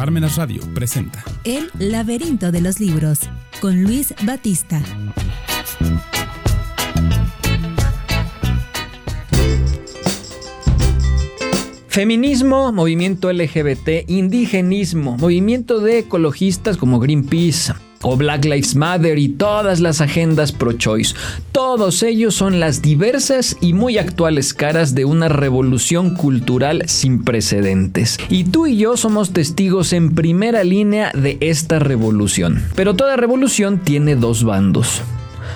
Parmenas Radio presenta El laberinto de los libros con Luis Batista. Feminismo, movimiento LGBT, indigenismo, movimiento de ecologistas como Greenpeace o Black Lives Matter y todas las agendas pro-choice. Todos ellos son las diversas y muy actuales caras de una revolución cultural sin precedentes. Y tú y yo somos testigos en primera línea de esta revolución. Pero toda revolución tiene dos bandos.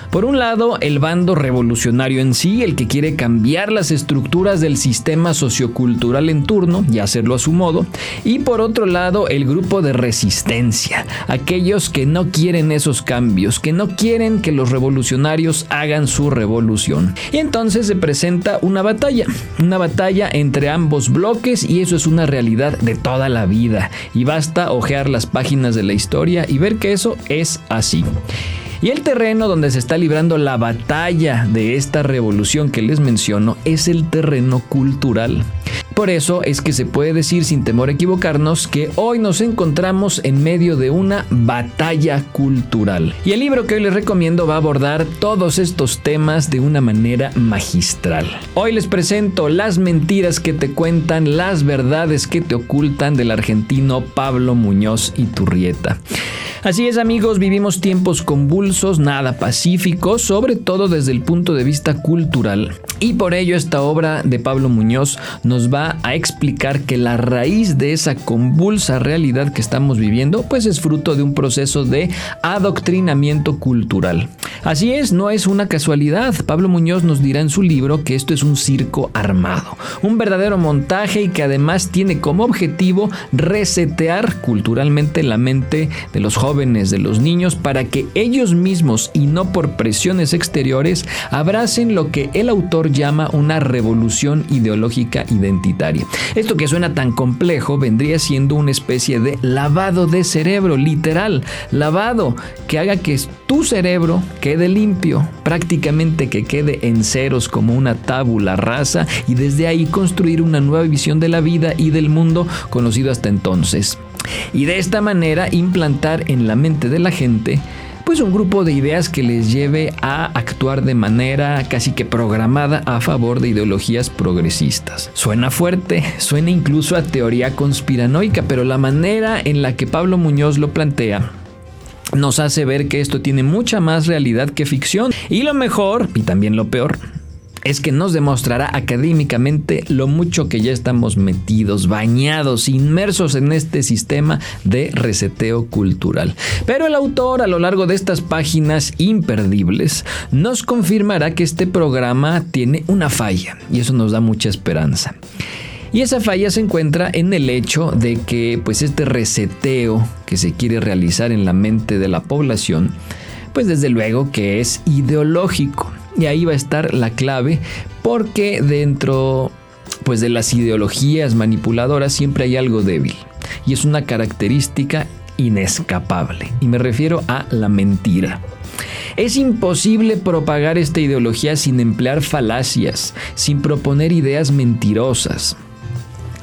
Por un lado, el bando revolucionario en sí, el que quiere cambiar las estructuras del sistema sociocultural en turno y hacerlo a su modo. Y por otro lado, el grupo de resistencia, aquellos que no quieren esos cambios, que no quieren que los revolucionarios hagan su revolución. Y entonces se presenta una batalla, una batalla entre ambos bloques y eso es una realidad de toda la vida. Y basta ojear las páginas de la historia y ver que eso es así. Y el terreno donde se está librando la batalla de esta revolución que les menciono es el terreno cultural. Por eso es que se puede decir sin temor a equivocarnos que hoy nos encontramos en medio de una batalla cultural. Y el libro que hoy les recomiendo va a abordar todos estos temas de una manera magistral. Hoy les presento las mentiras que te cuentan, las verdades que te ocultan del argentino Pablo Muñoz y Turrieta. Así es amigos, vivimos tiempos convulsos, nada pacíficos, sobre todo desde el punto de vista cultural. Y por ello esta obra de Pablo Muñoz nos va a explicar que la raíz de esa convulsa realidad que estamos viviendo pues es fruto de un proceso de adoctrinamiento cultural. Así es, no es una casualidad. Pablo Muñoz nos dirá en su libro que esto es un circo armado, un verdadero montaje y que además tiene como objetivo resetear culturalmente la mente de los jóvenes, de los niños, para que ellos mismos y no por presiones exteriores abracen lo que el autor llama una revolución ideológica identitaria. Esto que suena tan complejo vendría siendo una especie de lavado de cerebro, literal, lavado que haga que tu cerebro quede limpio, prácticamente que quede en ceros como una tábula rasa y desde ahí construir una nueva visión de la vida y del mundo conocido hasta entonces. Y de esta manera implantar en la mente de la gente pues un grupo de ideas que les lleve a actuar de manera casi que programada a favor de ideologías progresistas. Suena fuerte, suena incluso a teoría conspiranoica, pero la manera en la que Pablo Muñoz lo plantea nos hace ver que esto tiene mucha más realidad que ficción. Y lo mejor, y también lo peor, es que nos demostrará académicamente lo mucho que ya estamos metidos, bañados, inmersos en este sistema de reseteo cultural. Pero el autor a lo largo de estas páginas imperdibles nos confirmará que este programa tiene una falla y eso nos da mucha esperanza. Y esa falla se encuentra en el hecho de que pues este reseteo que se quiere realizar en la mente de la población, pues desde luego que es ideológico. Y ahí va a estar la clave porque dentro pues de las ideologías manipuladoras siempre hay algo débil y es una característica inescapable y me refiero a la mentira. Es imposible propagar esta ideología sin emplear falacias, sin proponer ideas mentirosas.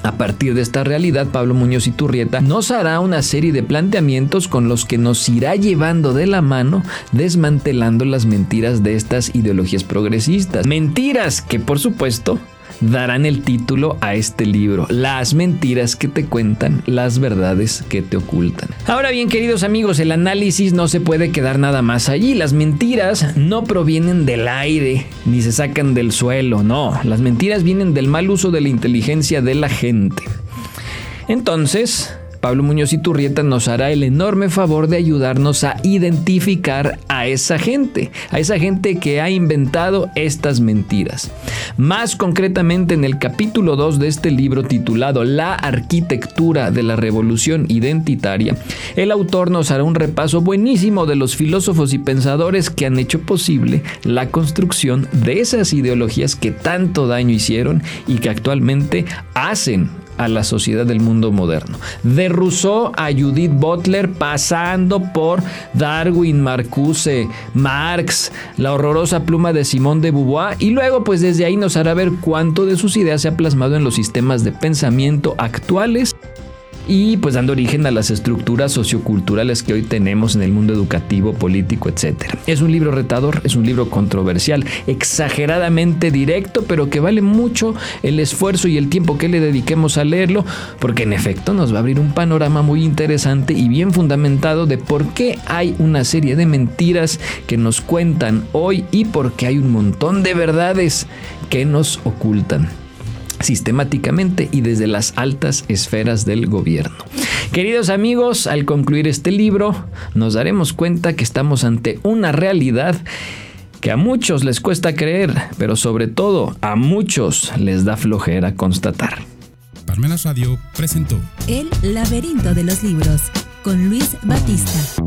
A partir de esta realidad, Pablo Muñoz y Turrieta nos hará una serie de planteamientos con los que nos irá llevando de la mano desmantelando las mentiras de estas ideologías progresistas. Mentiras que por supuesto darán el título a este libro, Las mentiras que te cuentan, las verdades que te ocultan. Ahora bien, queridos amigos, el análisis no se puede quedar nada más allí. Las mentiras no provienen del aire ni se sacan del suelo, no. Las mentiras vienen del mal uso de la inteligencia de la gente. Entonces, Pablo Muñoz y Turrieta nos hará el enorme favor de ayudarnos a identificar a esa gente, a esa gente que ha inventado estas mentiras. Más concretamente en el capítulo 2 de este libro titulado La arquitectura de la revolución identitaria, el autor nos hará un repaso buenísimo de los filósofos y pensadores que han hecho posible la construcción de esas ideologías que tanto daño hicieron y que actualmente hacen a la sociedad del mundo moderno. De Rousseau a Judith Butler, pasando por Darwin, Marcuse, Marx, la horrorosa pluma de Simón de Beauvoir, y luego pues desde ahí nos hará ver cuánto de sus ideas se ha plasmado en los sistemas de pensamiento actuales y pues dando origen a las estructuras socioculturales que hoy tenemos en el mundo educativo, político, etc. Es un libro retador, es un libro controversial, exageradamente directo, pero que vale mucho el esfuerzo y el tiempo que le dediquemos a leerlo, porque en efecto nos va a abrir un panorama muy interesante y bien fundamentado de por qué hay una serie de mentiras que nos cuentan hoy y por qué hay un montón de verdades que nos ocultan sistemáticamente y desde las altas esferas del gobierno. Queridos amigos, al concluir este libro, nos daremos cuenta que estamos ante una realidad que a muchos les cuesta creer, pero sobre todo a muchos les da flojera constatar. Parmenas Radio presentó El laberinto de los libros con Luis Batista.